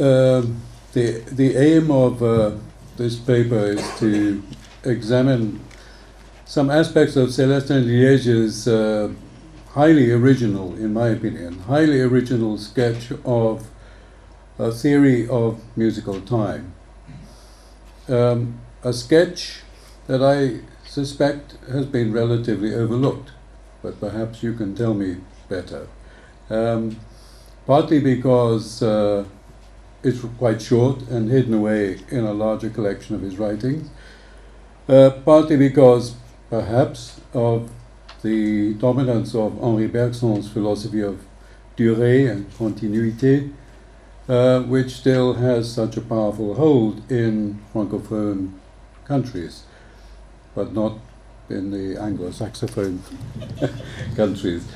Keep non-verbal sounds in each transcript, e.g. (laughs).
um, the, the aim of uh, this paper is to examine some aspects of Celestin Liège's uh, highly original, in my opinion, highly original sketch of a theory of musical time. Um, a sketch that I suspect has been relatively overlooked, but perhaps you can tell me better. Um, partly because uh, it's quite short and hidden away in a larger collection of his writings, uh, partly because perhaps of the dominance of Henri Bergson's philosophy of durée and continuité, uh, which still has such a powerful hold in francophone countries, but not in the Anglo-Saxophone (laughs) countries.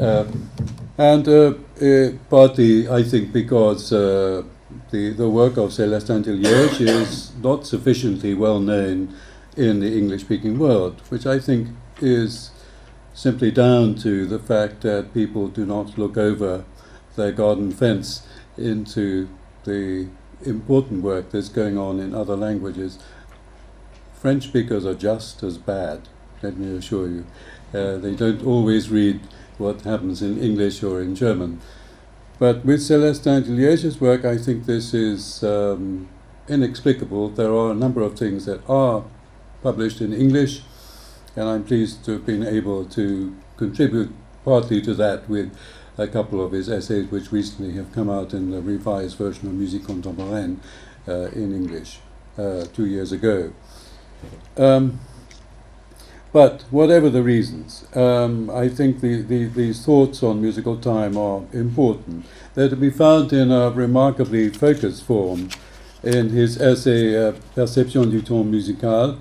Um, and uh, uh, partly, I think, because uh, the, the work of Célestin Deliège is not sufficiently well known in the English speaking world, which I think is simply down to the fact that people do not look over their garden fence into the important work that's going on in other languages. French speakers are just as bad, let me assure you. Uh, they don't always read what happens in English or in German. But with Celestin Deliège's work, I think this is um, inexplicable. There are a number of things that are published in English, and I'm pleased to have been able to contribute partly to that with a couple of his essays, which recently have come out in the revised version of Musique Contemporaine uh, in English uh, two years ago. Um, but whatever the reasons, um, I think the, the, these thoughts on musical time are important. They're to be found in a remarkably focused form in his essay uh, Perception du temps musical,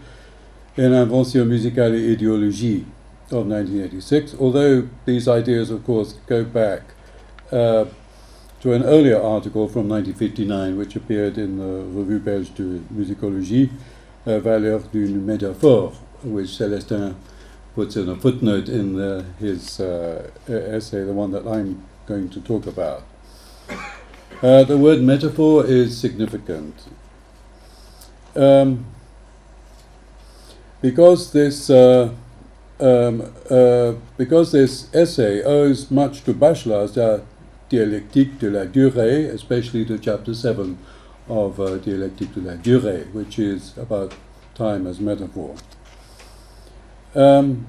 in Invention musicale et idéologie of 1986, although these ideas, of course, go back uh, to an earlier article from 1959, which appeared in the Revue Belge de Musicologie, uh, Valeur d'une métaphore, which Celestin puts in a footnote in the, his uh, essay, the one that I'm going to talk about. Uh, the word metaphor is significant. Um, because this uh, um, uh, because this essay owes much to Bachelard's uh, Dialectique de la Durée, especially to chapter 7 of uh, Dialectique de la Durée, which is about time as metaphor. Um,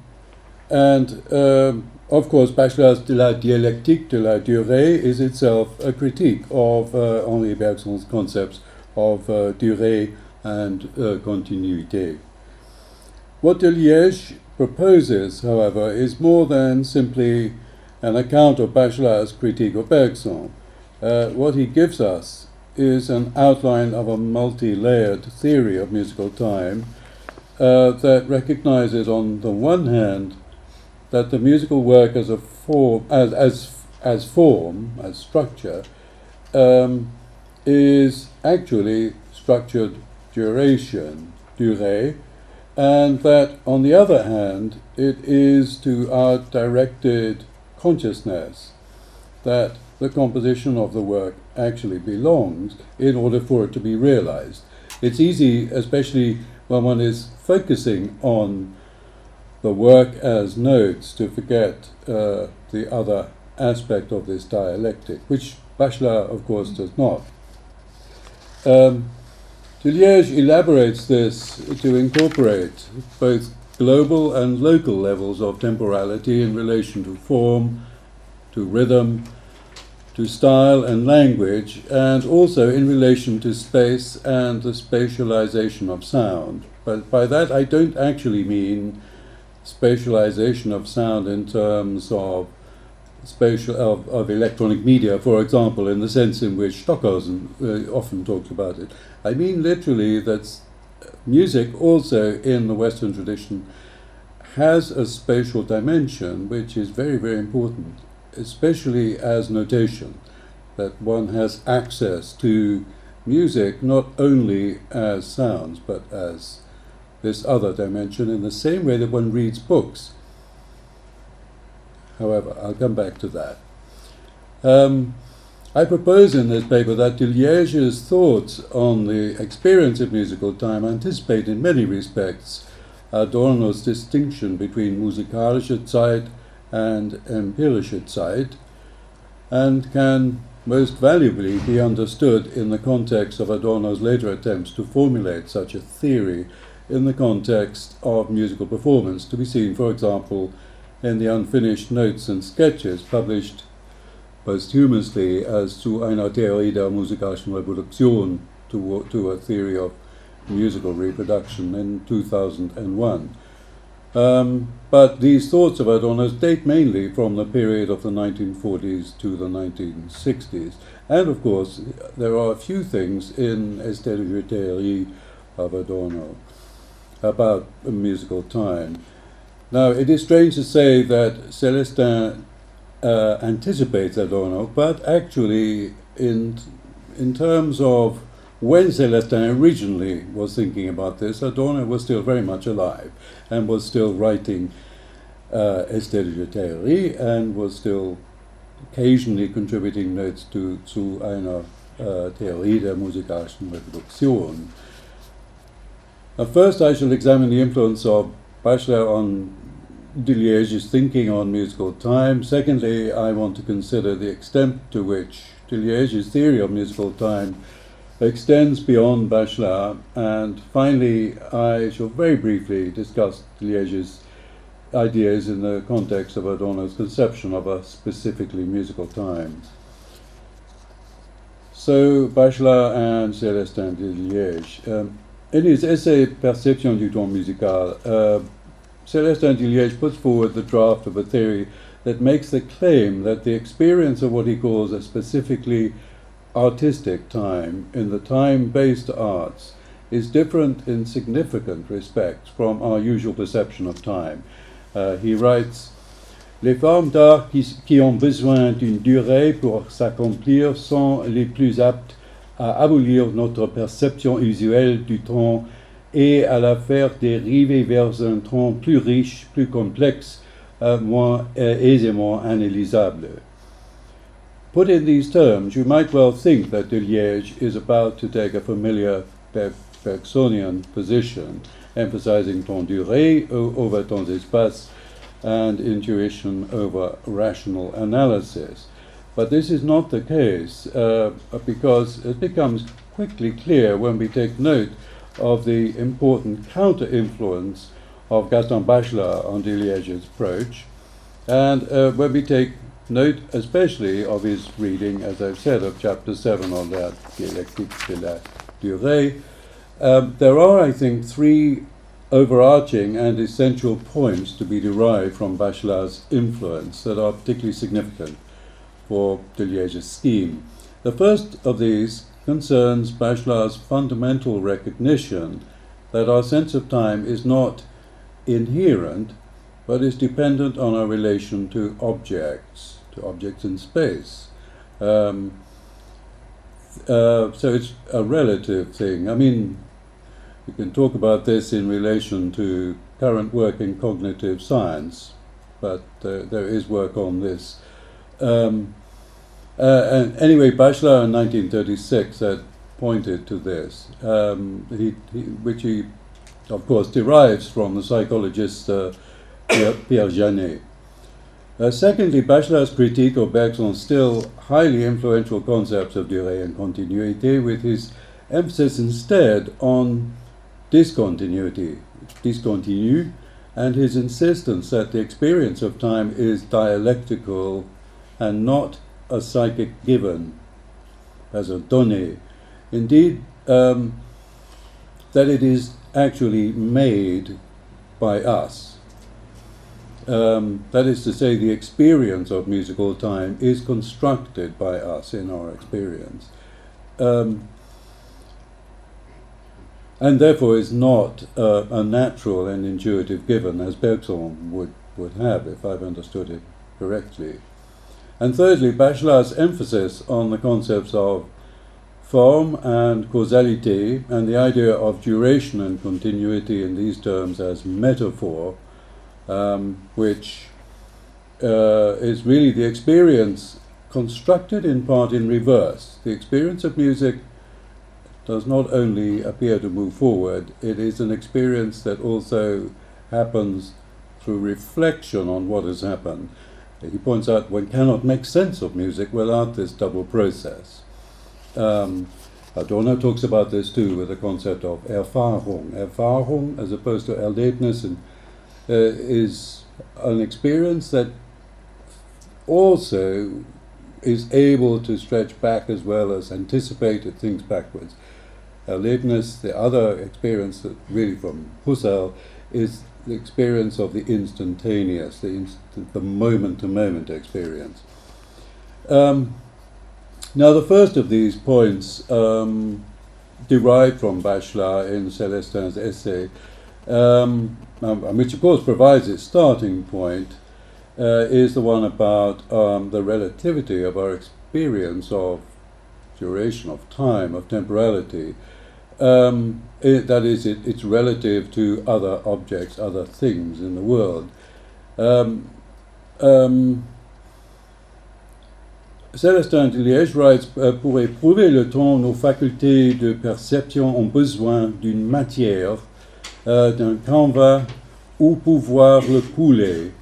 and um, of course, Bachelard's de la Dialectique de la Durée is itself a critique of uh, Henri Bergson's concepts of uh, durée and uh, continuité. What Deliège proposes, however, is more than simply an account of Bachelard's critique of Bergson. Uh, what he gives us is an outline of a multi layered theory of musical time uh, that recognizes, on the one hand, that the musical work as a form, as, as, as form, as structure, um, is actually structured duration, durée, and that, on the other hand, it is to our directed consciousness that the composition of the work actually belongs in order for it to be realized. It's easy, especially when one is focusing on the work as notes, to forget uh, the other aspect of this dialectic, which Bachelard, of course, does not. Um, Deliège elaborates this to incorporate both global and local levels of temporality in relation to form, to rhythm, to style and language, and also in relation to space and the spatialization of sound. But by that, I don't actually mean spatialization of sound in terms of spatial of, of electronic media, for example, in the sense in which Stockhausen uh, often talks about it. I mean literally that music also in the Western tradition has a spatial dimension which is very, very important, especially as notation, that one has access to music not only as sounds but as this other dimension in the same way that one reads books. However, I'll come back to that. Um, I propose in this paper that Deliège's thoughts on the experience of musical time anticipate in many respects Adorno's distinction between musikalische Zeit and empirische Zeit and can most valuably be understood in the context of Adorno's later attempts to formulate such a theory in the context of musical performance, to be seen, for example, in the unfinished notes and sketches published posthumously as zu einer Theorie der musikalischen Reproduktion, to, to a theory of musical reproduction in 2001. Um, but these thoughts of Adorno's date mainly from the period of the 1940s to the 1960s. And of course, there are a few things in Esther de of Adorno about musical time. Now, it is strange to say that Celestin uh, anticipates Adorno, but actually, in, in terms of when Celestin originally was thinking about this, Adorno was still very much alive and was still writing uh, Théorie and was still occasionally contributing notes to, zu einer uh, Theorie der musikalischen Reproduktion. first, I shall examine the influence of Bachelard on Deliège's thinking on musical time. Secondly, I want to consider the extent to which Deliège's theory of musical time extends beyond Bachelard. And finally, I shall very briefly discuss Deliège's ideas in the context of Adorno's conception of a specifically musical time. So, Bachelard and Célestin Deliège. Um, in his essay Perception du temps musical, uh, Célestin Deliège puts forward the draft of a theory that makes the claim that the experience of what he calls a specifically artistic time in the time based arts is different in significant respects from our usual perception of time. Uh, he writes Les formes d'art qui, ont besoin d'une durée pour s'accomplir sont les plus aptes à abolir notre perception usuelle du temps et à la faire dériver vers un temps plus riche, plus complexe, uh, moins uh, aisément analysable. Put in these terms, you might well think that Liège is about to take a familiar Bergsonian position, emphasizing temps duré over temps espace and intuition over rational analysis. But this is not the case uh, because it becomes quickly clear when we take note of the important counter influence of Gaston Bachelard on Deliège's approach, and uh, when we take Note especially of his reading, as I've said, of chapter 7 on that dialectique de la durée. Um, there are, I think, three overarching and essential points to be derived from Bachelard's influence that are particularly significant for Deliège's scheme. The first of these concerns Bachelard's fundamental recognition that our sense of time is not inherent, but is dependent on our relation to objects to objects in space. Um, uh, so it's a relative thing. I mean, we can talk about this in relation to current work in cognitive science, but uh, there is work on this. Um, uh, and anyway, Bachelard in 1936 had pointed to this, um, he, he, which he, of course, derives from the psychologist uh, Pierre Janet. Uh, secondly, Bachelard's critique of Bergson's still highly influential concepts of durée and continuity, with his emphasis instead on discontinuity, discontinu, and his insistence that the experience of time is dialectical and not a psychic given as a donné. Indeed, um, that it is actually made by us um, that is to say, the experience of musical time is constructed by us in our experience. Um, and therefore is not uh, a natural and intuitive given as Bergson would, would have, if I've understood it correctly. And thirdly, Bachelard's emphasis on the concepts of form and causality and the idea of duration and continuity in these terms as metaphor um, which uh, is really the experience constructed in part in reverse. The experience of music does not only appear to move forward, it is an experience that also happens through reflection on what has happened. He points out one cannot make sense of music without this double process. Um, Adorno talks about this too with the concept of Erfahrung. Erfahrung, as opposed to Erlebnis, and, uh, is an experience that also is able to stretch back as well as anticipate things backwards. Erlebnis, the other experience that really from Husserl, is the experience of the instantaneous, the, inst- the moment-to-moment experience. Um, now, the first of these points, um, derived from Bachelard in Celestin's essay, um, which of course provides its starting point, uh, is the one about um, the relativity of our experience of duration, of time, of temporality. Um, it, that is, it, it's relative to other objects, other things in the world. Um, um, Célestin Deliège writes euh, Pour éprouver le temps, nos facultés de perception ont besoin d'une matière, euh, d'un canevas où pouvoir le couler.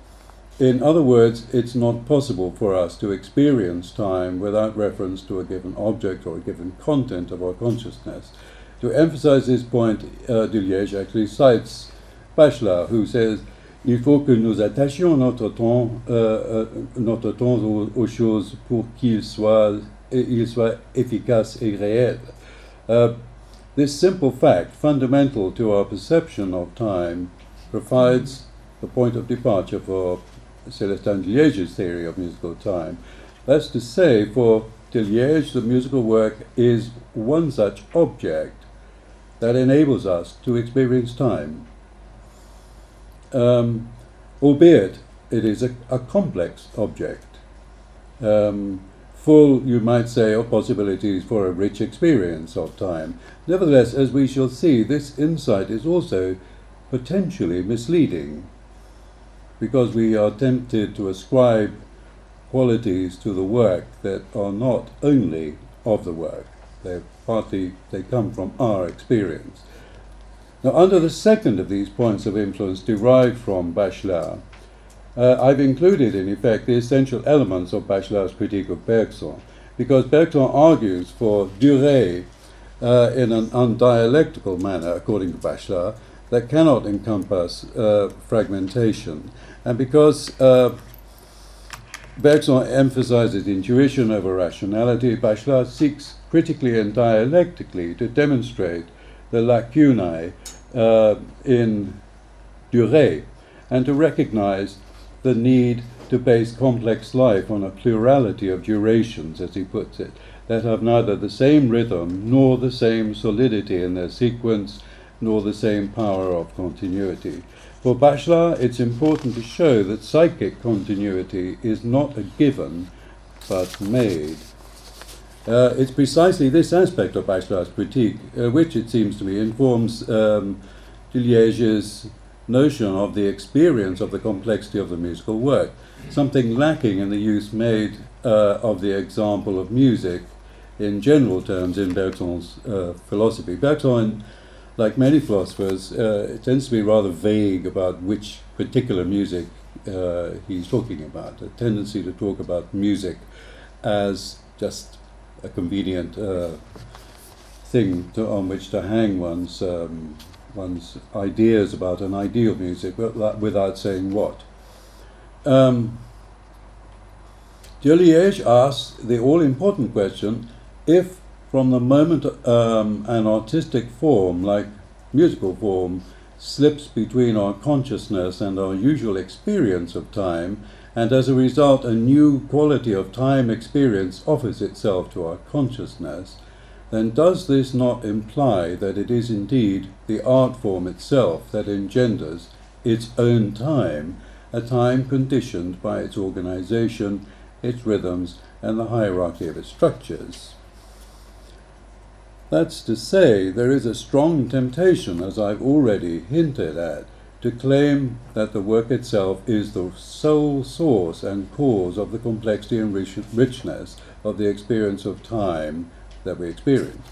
In other words, it's not possible for us to experience time without reference to a given object or a given content of our consciousness. To emphasize this point, uh, Liège actually cites Bachelard, who says il faut que nous attachions notre temps, euh, euh, notre temps aux, choses pour qu'il soit, il soit efficace et réel. Uh, this simple fact, fundamental to our perception of time, provides the point of departure for Célestin Deliège's theory of musical time. That's to say, for Liège, the musical work is one such object that enables us to experience time. Um, albeit it is a, a complex object, um, full, you might say, of possibilities for a rich experience of time. Nevertheless, as we shall see, this insight is also potentially misleading because we are tempted to ascribe qualities to the work that are not only of the work. They're partly they come from our experience. Now, under the second of these points of influence derived from Bachelard, uh, I've included, in effect, the essential elements of Bachelard's critique of Bergson, because Bergson argues for durée uh, in an undialectical manner, according to Bachelard, that cannot encompass uh, fragmentation. And because uh, Bergson emphasizes intuition over rationality, Bachelard seeks critically and dialectically to demonstrate the lacunae uh, in durée and to recognize the need to base complex life on a plurality of durations, as he puts it, that have neither the same rhythm nor the same solidity in their sequence nor the same power of continuity. For Bachelard, it's important to show that psychic continuity is not a given but made. Uh, it's precisely this aspect of Bachelard's critique, uh, which it seems to me informs um, notion of the experience of the complexity of the musical work, something lacking in the use made uh, of the example of music in general terms in Bergson's uh, philosophy. Bergson, like many philosophers, uh, tends to be rather vague about which particular music uh, he's talking about, a tendency to talk about music as just a convenient uh, thing to, on which to hang one's um, one's ideas about an ideal music without saying what. Um, Liège asks the all important question if, from the moment um, an artistic form, like musical form, slips between our consciousness and our usual experience of time, and as a result, a new quality of time experience offers itself to our consciousness, then does this not imply that it is indeed the art form itself that engenders its own time, a time conditioned by its organization, its rhythms, and the hierarchy of its structures? That's to say, there is a strong temptation, as I've already hinted at, to claim that the work itself is the sole source and cause of the complexity and rich- richness of the experience of time that we experience,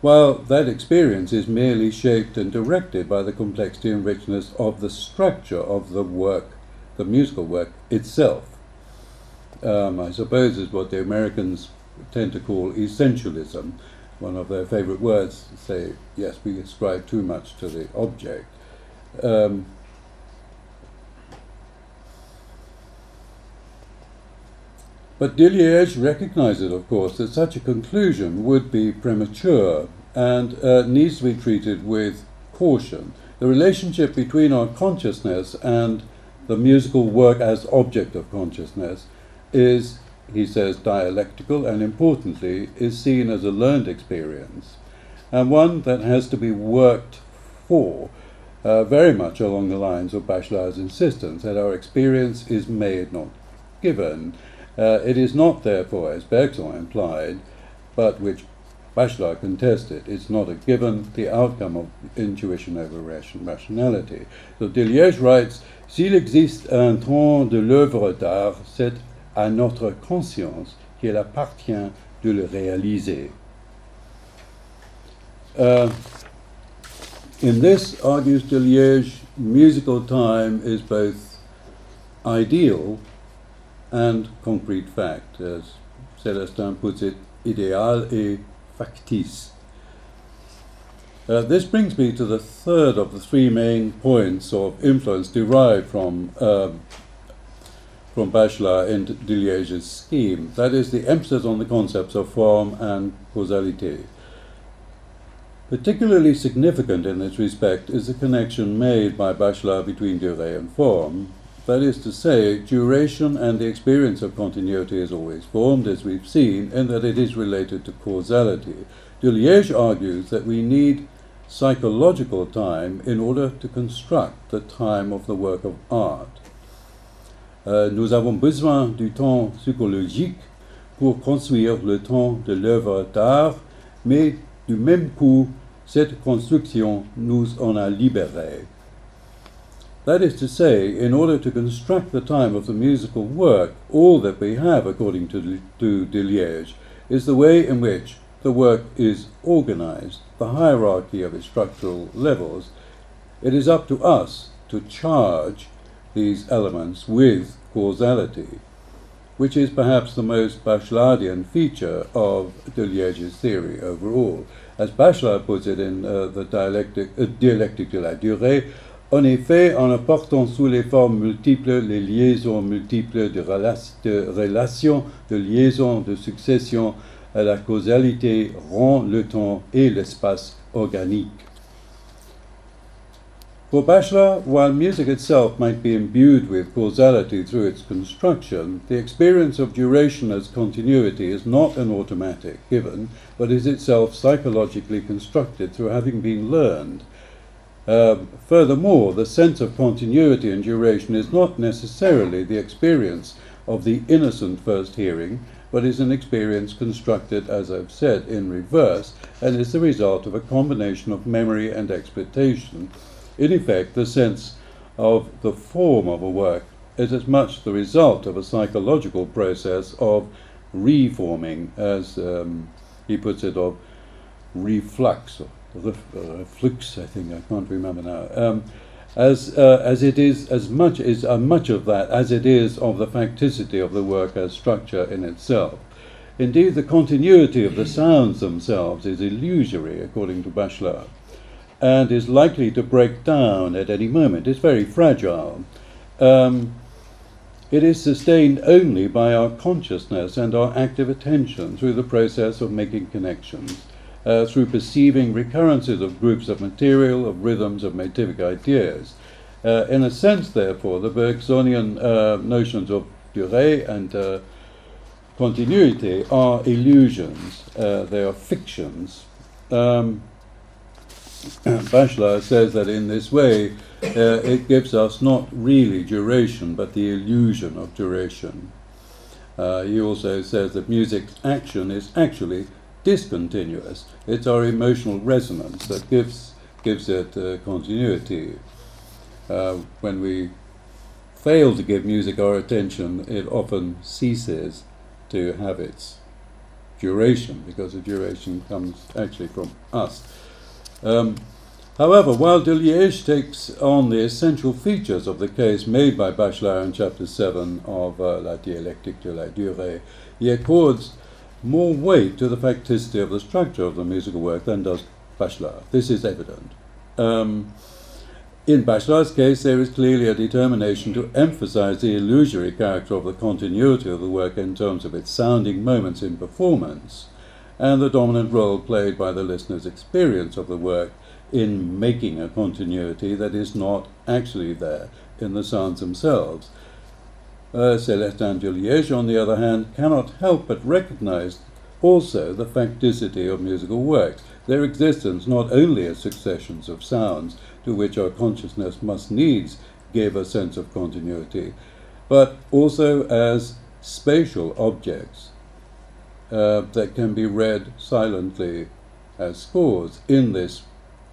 while that experience is merely shaped and directed by the complexity and richness of the structure of the work, the musical work itself. Um, I suppose is what the Americans tend to call essentialism. One of their favorite words say, yes, we ascribe too much to the object. Um, but Deliège recognizes, of course, that such a conclusion would be premature and uh, needs to be treated with caution. The relationship between our consciousness and the musical work as object of consciousness is, he says, dialectical and importantly, is seen as a learned experience and one that has to be worked for uh, very much along the lines of Bachelard's insistence that our experience is made, not given. Uh, it is not, therefore, as Bergson implied, but which Bachelard contested, it's not a given, the outcome of intuition over ration, rationality. So Deliège writes S'il existe un temps de l'œuvre d'art, c'est à notre conscience qu'il appartient de le réaliser. Uh, in this, argues Deliège, musical time is both ideal and concrete fact, as Celestin puts it, idéal et factice. Uh, this brings me to the third of the three main points of influence derived from uh, from Bachelard and Deliège's scheme. That is the emphasis on the concepts of form and causality. Particularly significant in this respect is the connection made by Bachelard between durée and form. That is to say, duration and the experience of continuity is always formed, as we've seen, and that it is related to causality. Deliège argues that we need psychological time in order to construct the time of the work of art. Euh, nous avons besoin du temps psychologique pour construire le temps de l'œuvre d'art, mais du même coup, cette construction nous en a libérés. That is to say, in order to construct the time of the musical work, all that we have, according to, to Deliège, is the way in which the work is organized, the hierarchy of its structural levels. It is up to us to charge these elements with causality, which is perhaps the most Bachelardian feature of Deliège's theory overall. As Bachelard puts it in uh, the dialectic, uh, dialectique de la durée, en effet, en apportant sous les formes multiples les liaisons multiples de, relations, de liaisons, de successions, la causalité rend le temps et l'espace organique. For Bachelard, while music itself might be imbued with causality through its construction, the experience of duration as continuity is not an automatic given, but is itself psychologically constructed through having been learned. Um, furthermore, the sense of continuity and duration is not necessarily the experience of the innocent first hearing, but is an experience constructed, as I've said, in reverse, and is the result of a combination of memory and expectation. In effect, the sense of the form of a work is as much the result of a psychological process of reforming, as um, he puts it, of reflux, reflux, I think, I can't remember now. Um, as, uh, as it is, as much is uh, much of that as it is of the facticity of the work as structure in itself. Indeed, the continuity of the sounds themselves is illusory, according to Bachelard and is likely to break down at any moment. It's very fragile. Um, it is sustained only by our consciousness and our active attention through the process of making connections, uh, through perceiving recurrences of groups of material, of rhythms, of motivic ideas. Uh, in a sense, therefore, the Bergsonian uh, notions of durée and uh, continuity are illusions, uh, they are fictions. Um, (clears throat) Bachelard says that in this way uh, it gives us not really duration but the illusion of duration. Uh, he also says that music's action is actually discontinuous. It's our emotional resonance that gives, gives it uh, continuity. Uh, when we fail to give music our attention, it often ceases to have its duration because the duration comes actually from us. Um, however, while Deliège takes on the essential features of the case made by Bachelard in chapter 7 of uh, La dialectique de la durée, he accords more weight to the facticity of the structure of the musical work than does Bachelard. This is evident. Um, in Bachelard's case, there is clearly a determination to emphasize the illusory character of the continuity of the work in terms of its sounding moments in performance, and the dominant role played by the listener's experience of the work in making a continuity that is not actually there in the sounds themselves. Uh, Célestin Deliège, on the other hand, cannot help but recognize also the facticity of musical works, their existence not only as successions of sounds, to which our consciousness must needs give a sense of continuity, but also as spatial objects uh, that can be read silently as scores in this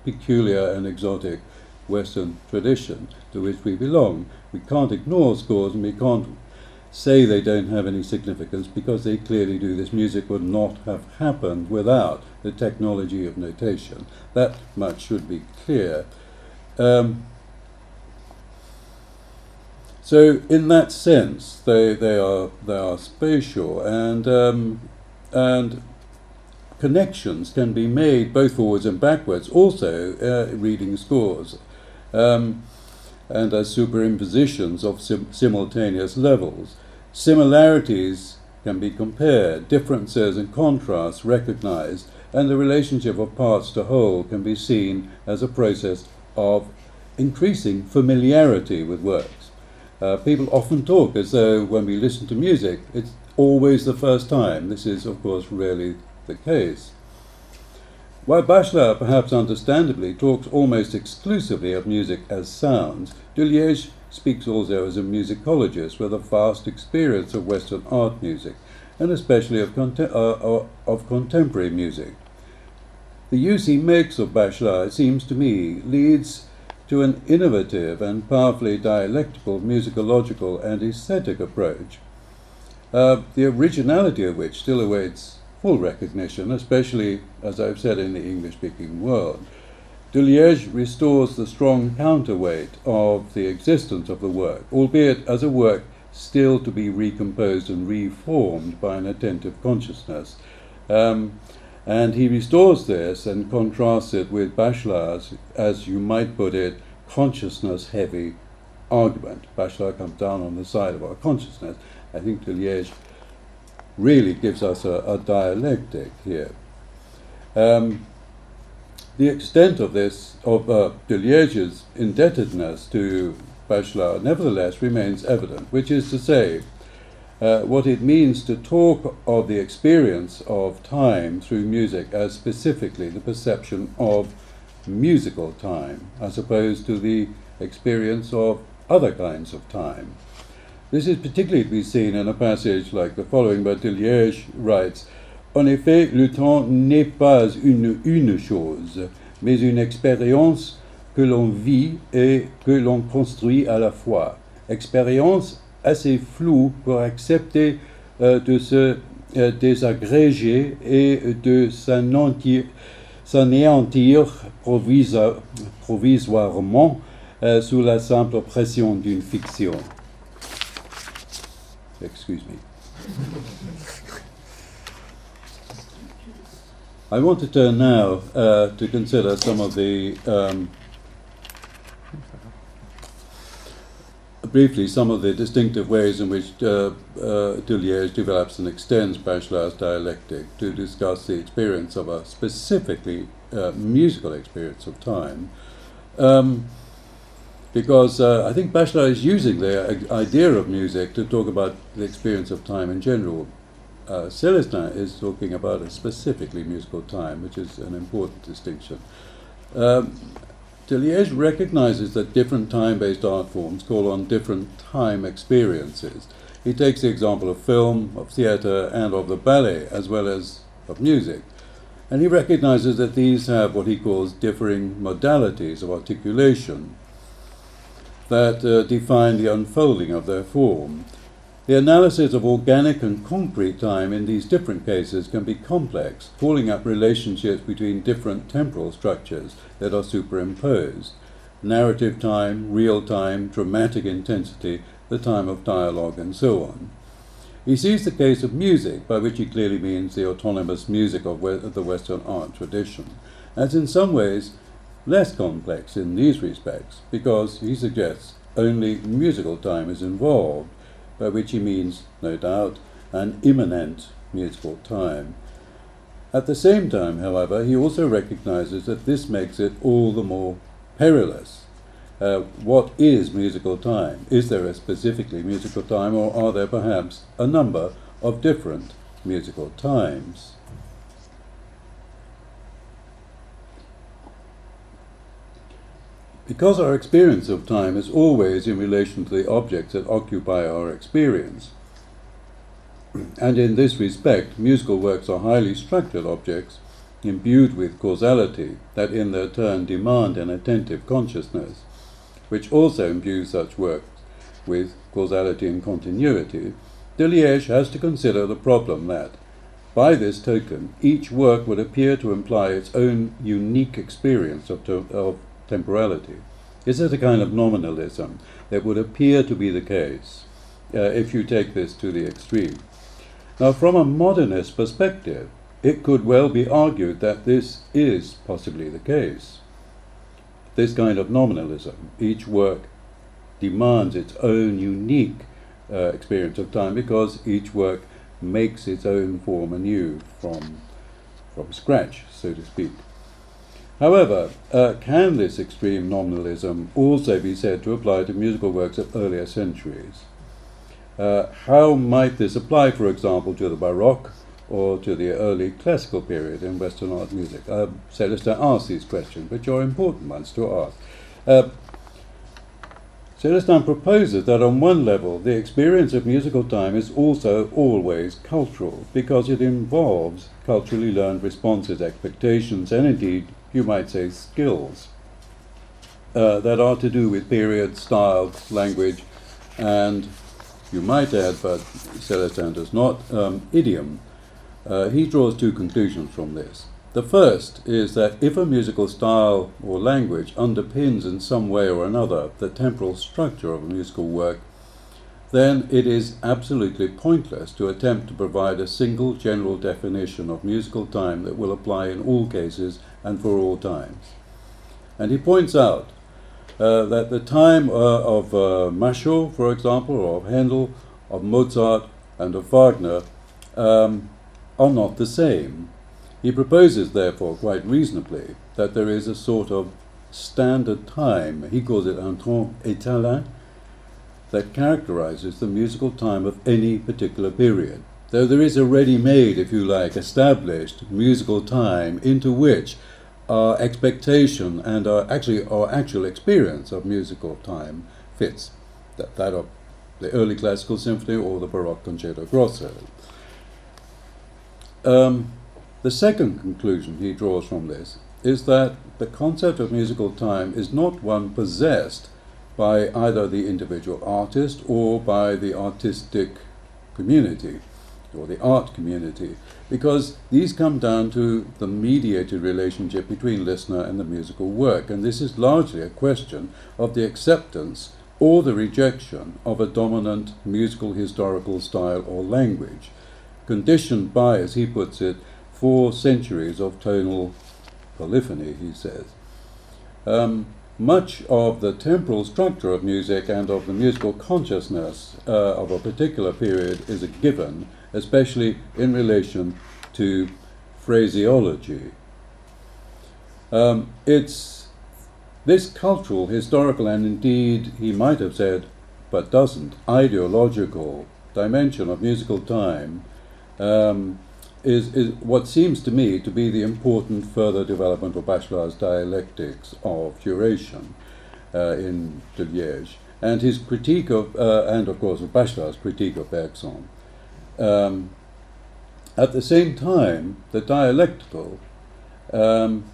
peculiar and exotic Western tradition to which we belong. We can't ignore scores and we can't say they don't have any significance because they clearly do. This music would not have happened without the technology of notation. That much should be clear. Um, so, in that sense, they, they are they are spatial, and um, and connections can be made both forwards and backwards. Also, uh, reading scores, um, and as superimpositions of sim- simultaneous levels. Similarities can be compared, differences and contrasts recognized, and the relationship of parts to whole can be seen as a process of increasing familiarity with works. Uh, people often talk as though when we listen to music, it's always the first time. This is, of course, rarely the case. While Bachelard, perhaps understandably, talks almost exclusively of music as sounds, Deliège speaks also as a musicologist with a vast experience of Western art music, and especially of, uh, uh of contemporary music. The use he makes of Bachelard, it seems to me, leads to an innovative and powerfully dialectical musicological and aesthetic approach, uh, the originality of which still awaits full recognition, especially, as I've said, in the English speaking world. Deliège restores the strong counterweight of the existence of the work, albeit as a work still to be recomposed and reformed by an attentive consciousness. Um, and he restores this and contrasts it with Bachelard's, as you might put it, consciousness heavy argument. Bachelard comes down on the side of our consciousness. I think Deliège really gives us a, a dialectic here. Um, the extent of this, of uh, de indebtedness to Bachelard, nevertheless remains evident, which is to say, uh, what it means to talk of the experience of time through music as specifically the perception of musical time, as opposed to the experience of other kinds of time. This is particularly to be seen in a passage like the following, de Liège writes En effet, le temps n'est pas une, une chose, mais une expérience que l'on vit et que l'on construit à la fois. Expérience assez flou pour accepter euh, de se euh, désagréger et de s'anéantir, provisoirement euh, sous la simple pression d'une fiction. Excuse me. I want to turn now uh, to consider some of the um, briefly some of the distinctive ways in which uh, uh, develops and extends Bachelard's dialectic to discuss the experience of a specifically uh, musical experience of time. Um, because uh, I think Bachelard is using the idea of music to talk about the experience of time in general. Uh, Célestin is talking about a specifically musical time, which is an important distinction. Um, recognizes that different time based art forms call on different time experiences. He takes the example of film, of theatre, and of the ballet, as well as of music. And he recognizes that these have what he calls differing modalities of articulation. That uh, define the unfolding of their form. The analysis of organic and concrete time in these different cases can be complex, calling up relationships between different temporal structures that are superimposed narrative time, real time, dramatic intensity, the time of dialogue, and so on. He sees the case of music, by which he clearly means the autonomous music of the Western art tradition, as in some ways less complex in these respects, because he suggests only musical time is involved, by which he means, no doubt, an immanent musical time. At the same time, however, he also recognizes that this makes it all the more perilous. Uh, what is musical time? Is there a specifically musical time, or are there perhaps a number of different musical times? Because our experience of time is always in relation to the objects that occupy our experience, (clears throat) and in this respect, musical works are highly structured objects imbued with causality that in their turn demand an attentive consciousness, which also imbues such works with causality and continuity, Deliège has to consider the problem that, by this token, each work would appear to imply its own unique experience of, of temporality. Is it a kind of nominalism that would appear to be the case uh, if you take this to the extreme? Now, from a modernist perspective, it could well be argued that this is possibly the case. This kind of nominalism, each work demands its own unique uh, experience of time because each work makes its own form anew from, from scratch, so to speak. However, uh, can this extreme nominalism also be said to apply to musical works of earlier centuries? Uh, how might this apply, for example, to the Baroque or to the early classical period in Western art music? Uh, Celestin asks these questions, which are important ones to ask. Uh, Celestin proposes that on one level, the experience of musical time is also always cultural, because it involves culturally learned responses, expectations, and indeed, you might say, skills uh, that are to do with period, style, language, and you might add, but Celestin does not, um, idiom. Uh, he draws two conclusions from this. The first is that if a musical style or language underpins in some way or another the temporal structure of a musical work, then it is absolutely pointless to attempt to provide a single general definition of musical time that will apply in all cases and for all times. And he points out uh, that the time uh, of uh, Machaut, for example, or of Handel, of Mozart, and of Wagner um, are not the same. He proposes, therefore, quite reasonably, that there is a sort of standard time, he calls it un temps étalon, that characterizes the musical time of any particular period. Though there is a ready made, if you like, established musical time into which our expectation and our actually our actual experience of musical time fits that, that of the early classical symphony or the Baroque concerto grosso. Um, the second conclusion he draws from this is that the concept of musical time is not one possessed by either the individual artist or by the artistic community or the art community, because these come down to the mediated relationship between listener and the musical work, and this is largely a question of the acceptance or the rejection of a dominant musical historical style or language, conditioned by, as he puts it, four centuries of tonal polyphony, he says. Um, much of the temporal structure of music and of the musical consciousness uh, of a particular period is a given, especially in relation to phraseology. Um, it's this cultural, historical, and indeed, he might have said, but doesn't, ideological dimension of musical time um, is, is what seems to me to be the important further development of Bachelard's dialectics of duration uh, in Deliège, and his critique of, uh, and of course of Bachelard's critique of Bergson. Um, at the same time, the dialectical um,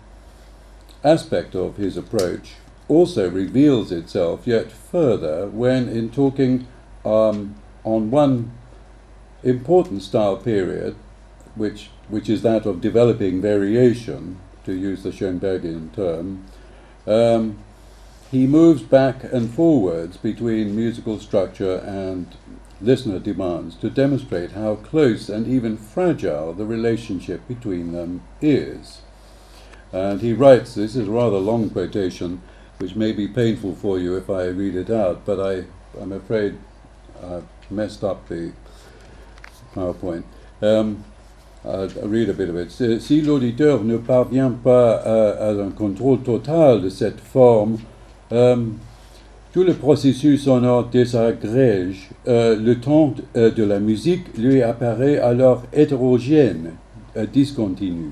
aspect of his approach also reveals itself yet further when, in talking um, on one important style period, which, which is that of developing variation, to use the Schoenbergian term, um, he moves back and forwards between musical structure and listener demands to demonstrate how close and even fragile the relationship between them is. And he writes, this is a rather long quotation, which may be painful for you if I read it out, but I, I'm afraid I've messed up the PowerPoint. Um, I'll read a bit of it. Si l'auditeur ne parvient pas à, à, un contrôle total de cette forme, um, tout le processus sonore désagrège. Euh, le ton euh, de la musique lui apparaît alors hétérogène, euh, discontinu.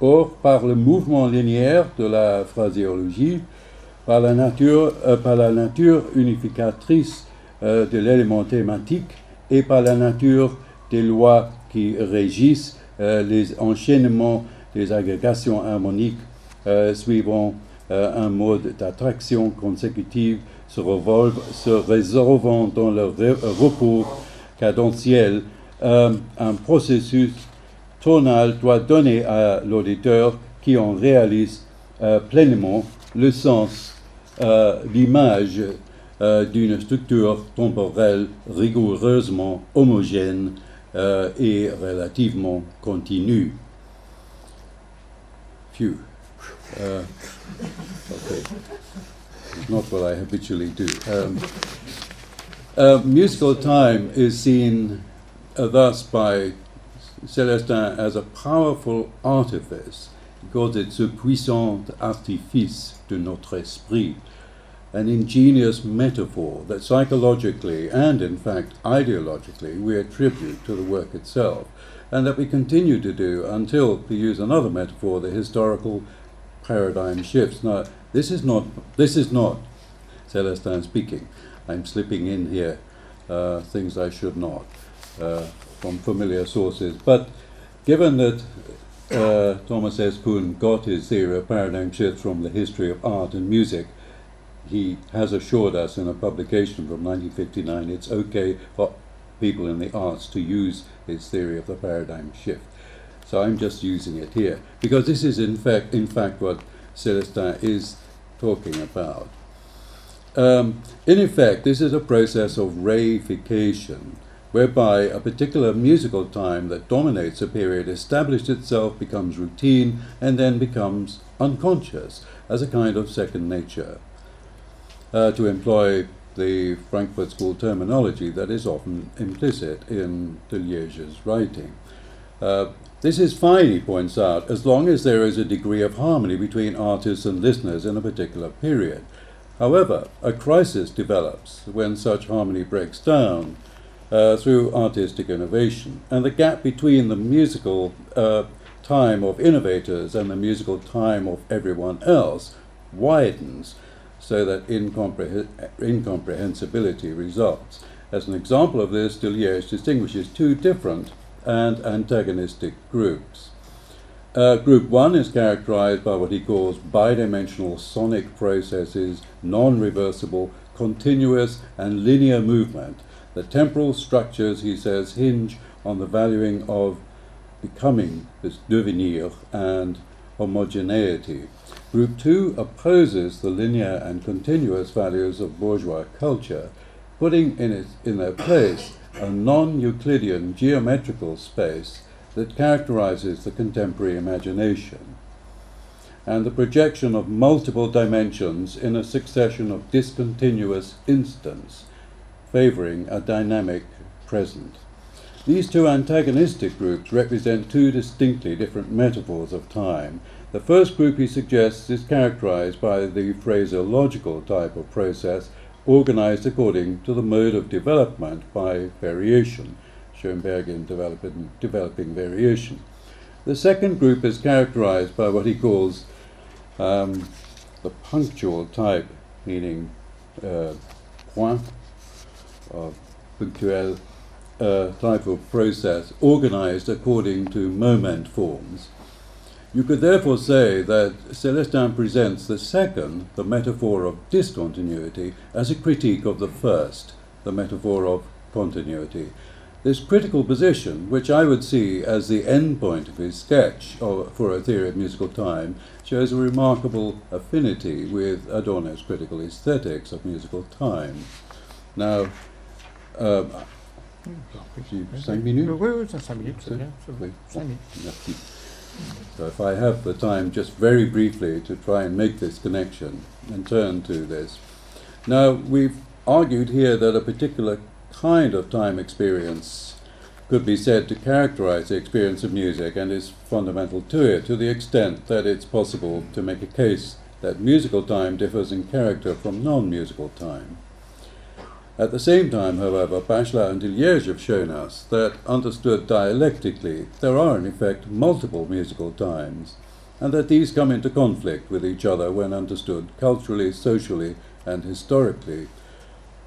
Or, par le mouvement linéaire de la phraséologie, par la nature, euh, par la nature unificatrice de l'élément thématique et par la nature des lois qui régissent les enchaînements des agrégations harmoniques suivant un mode d'attraction consécutive se, se, résolvant dans le repos cadentiel, un processus tonal doit donner à l'auditeur qui en réalise pleinement le sens euh, l'image euh, d'une structure temporelle rigoureusement homogène euh, et relativement continue. Phew. Not what I habitually do. Um, uh, musical time is seen uh, thus by Célestin as a powerful artifice because it's a puissant artifice de notre esprit, an ingenious metaphor that psychologically and, in fact, ideologically we attribute to the work itself, and that we continue to do until, to use another metaphor, the historical paradigm shifts. Now, this is not, this is not Celestin speaking. I'm slipping in here uh, things I should not uh, from familiar sources. But given that uh, Thomas S. Kuhn got his theory of paradigm shifts from the history of art and music. He has assured us in a publication from 1959 it's okay for people in the arts to use his theory of the paradigm shift. So I'm just using it here because this is in fact, in fact what Celestin is talking about. Um, in effect, this is a process of reification whereby a particular musical time that dominates a period established itself, becomes routine, and then becomes unconscious as a kind of second nature. Uh, to employ the Frankfurt School terminology that is often implicit in Deliège's writing. Uh, this is fine, he points out, as long as there is a degree of harmony between artists and listeners in a particular period. However, a crisis develops when such harmony breaks down uh, through artistic innovation. And the gap between the musical uh, time of innovators and the musical time of everyone else widens so that incompreh- incomprehensibility results. As an example of this, Deliège distinguishes two different and antagonistic groups. Uh, group 1 is characterized by what he calls bidimensional sonic processes, non reversible, continuous, and linear movement the temporal structures, he says, hinge on the valuing of becoming, this devenir, and homogeneity. Group 2 opposes the linear and continuous values of bourgeois culture, putting in, it, in their place a non Euclidean geometrical space that characterizes the contemporary imagination, and the projection of multiple dimensions in a succession of discontinuous instants favoring a dynamic present. These two antagonistic groups represent two distinctly different metaphors of time. The first group he suggests is characterized by the phraseological type of process organized according to the mode of development by variation, Schoenbergian developing, developing variation. The second group is characterized by what he calls um, the punctual type, meaning uh, point, of punctual uh, type of process organized according to moment forms. You could therefore say that Celestin presents the second, the metaphor of discontinuity, as a critique of the first, the metaphor of continuity. This critical position, which I would see as the end point of his sketch for a theory of musical time, shows a remarkable affinity with Adorno's critical aesthetics of musical time. Now, euh, cinq minutes? Oui, oui, cinq minutes, So if I have the time just very briefly to try and make this connection and turn to this. Now, we've argued here that a particular kind of time experience could be said to characterize the experience of music and is fundamental to it to the extent that it's possible to make a case that musical time differs in character from non musical time. At the same time, however, Bachelard and Deliège have shown us that, understood dialectically, there are in effect multiple musical times, and that these come into conflict with each other when understood culturally, socially, and historically.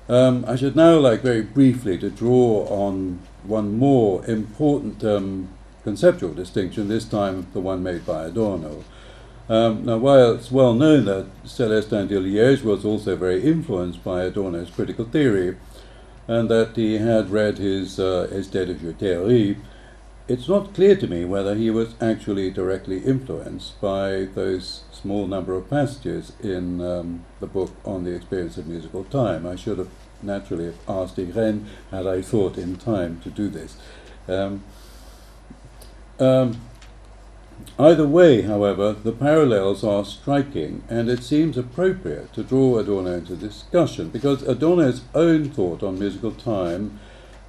Um, I should now like very briefly to draw on one more important um, conceptual distinction, this time the one made by Adorno. Um, now, while it's well known that Celestin Deliège was also very influenced by Adorno's critical theory, and that he had read his uh, Ästhetische Theorie, it's not clear to me whether he was actually directly influenced by those small number of passages in um, the book on the experience of musical time. I should have naturally asked Irene had I thought in time to do this. Um, um, Either way, however, the parallels are striking, and it seems appropriate to draw Adorno into discussion because Adorno's own thought on musical time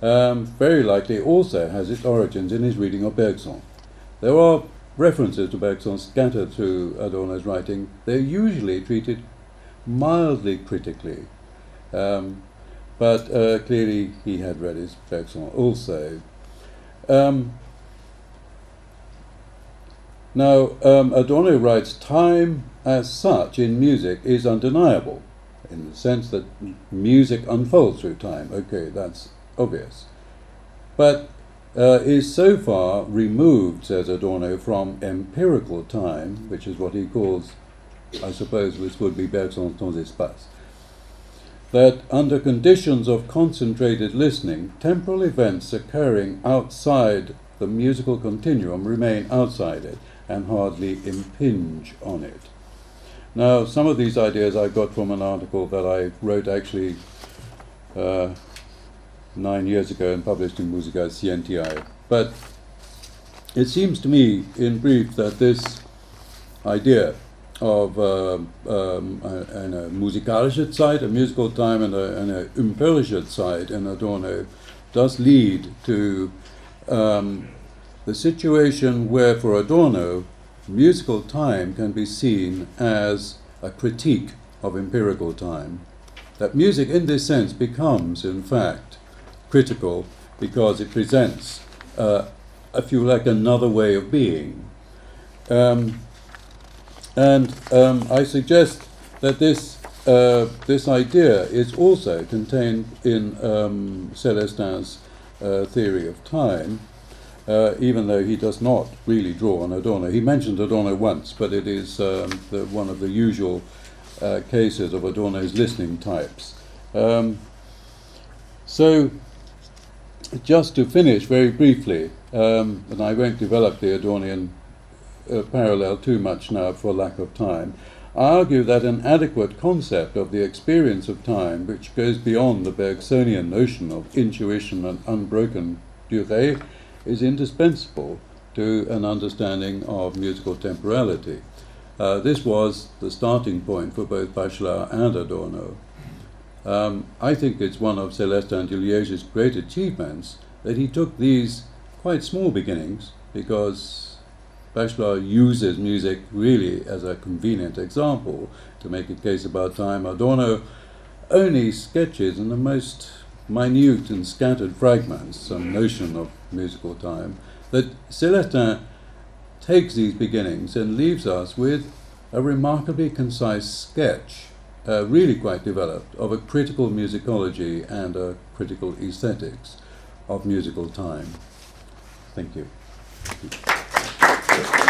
um, very likely also has its origins in his reading of Bergson. There are references to Bergson scattered through Adorno's writing. They're usually treated mildly critically, um, but uh, clearly he had read his Bergson also. Um, now, um, Adorno writes, time as such in music is undeniable, in the sense that music unfolds through time. Okay, that's obvious. But uh, is so far removed, says Adorno, from empirical time, which is what he calls, I suppose this would be Bergson's temps espace, that under conditions of concentrated listening, temporal events occurring outside the musical continuum remain outside it and hardly impinge on it. Now, some of these ideas I got from an article that I wrote actually uh, nine years ago and published in Musicae Scientiae. But it seems to me, in brief, that this idea of uh, um, a, a musikalische Zeit, a musical time, and a, and empirische Zeit in Adorno does lead to um, the situation where, for Adorno, musical time can be seen as a critique of empirical time. That music, in this sense, becomes, in fact, critical because it presents, uh, if you like, another way of being. Um, and um, I suggest that this uh, this idea is also contained in um, Celestin's uh, theory of time, uh, even though he does not really draw on Adorno. He mentioned Adorno once, but it is um, the, one of the usual uh, cases of Adorno's listening types. Um, so, just to finish very briefly, um, and I won't develop the Adornian uh, parallel too much now for lack of time, I argue that an adequate concept of the experience of time, which goes beyond the Bergsonian notion of intuition and unbroken durée, is indispensable to an understanding of musical temporality. Uh, this was the starting point for both Bachelard and Adorno. Um, I think it's one of Celestin Deliège's great achievements that he took these quite small beginnings because Bachelard uses music really as a convenient example to make a case about time. Adorno only sketches in the most minute and scattered fragments some notion of musical time, that Celestin takes these beginnings and leaves us with a remarkably concise sketch, uh, really quite developed, of a critical musicology and a critical aesthetics of musical time. Thank you. Thank you.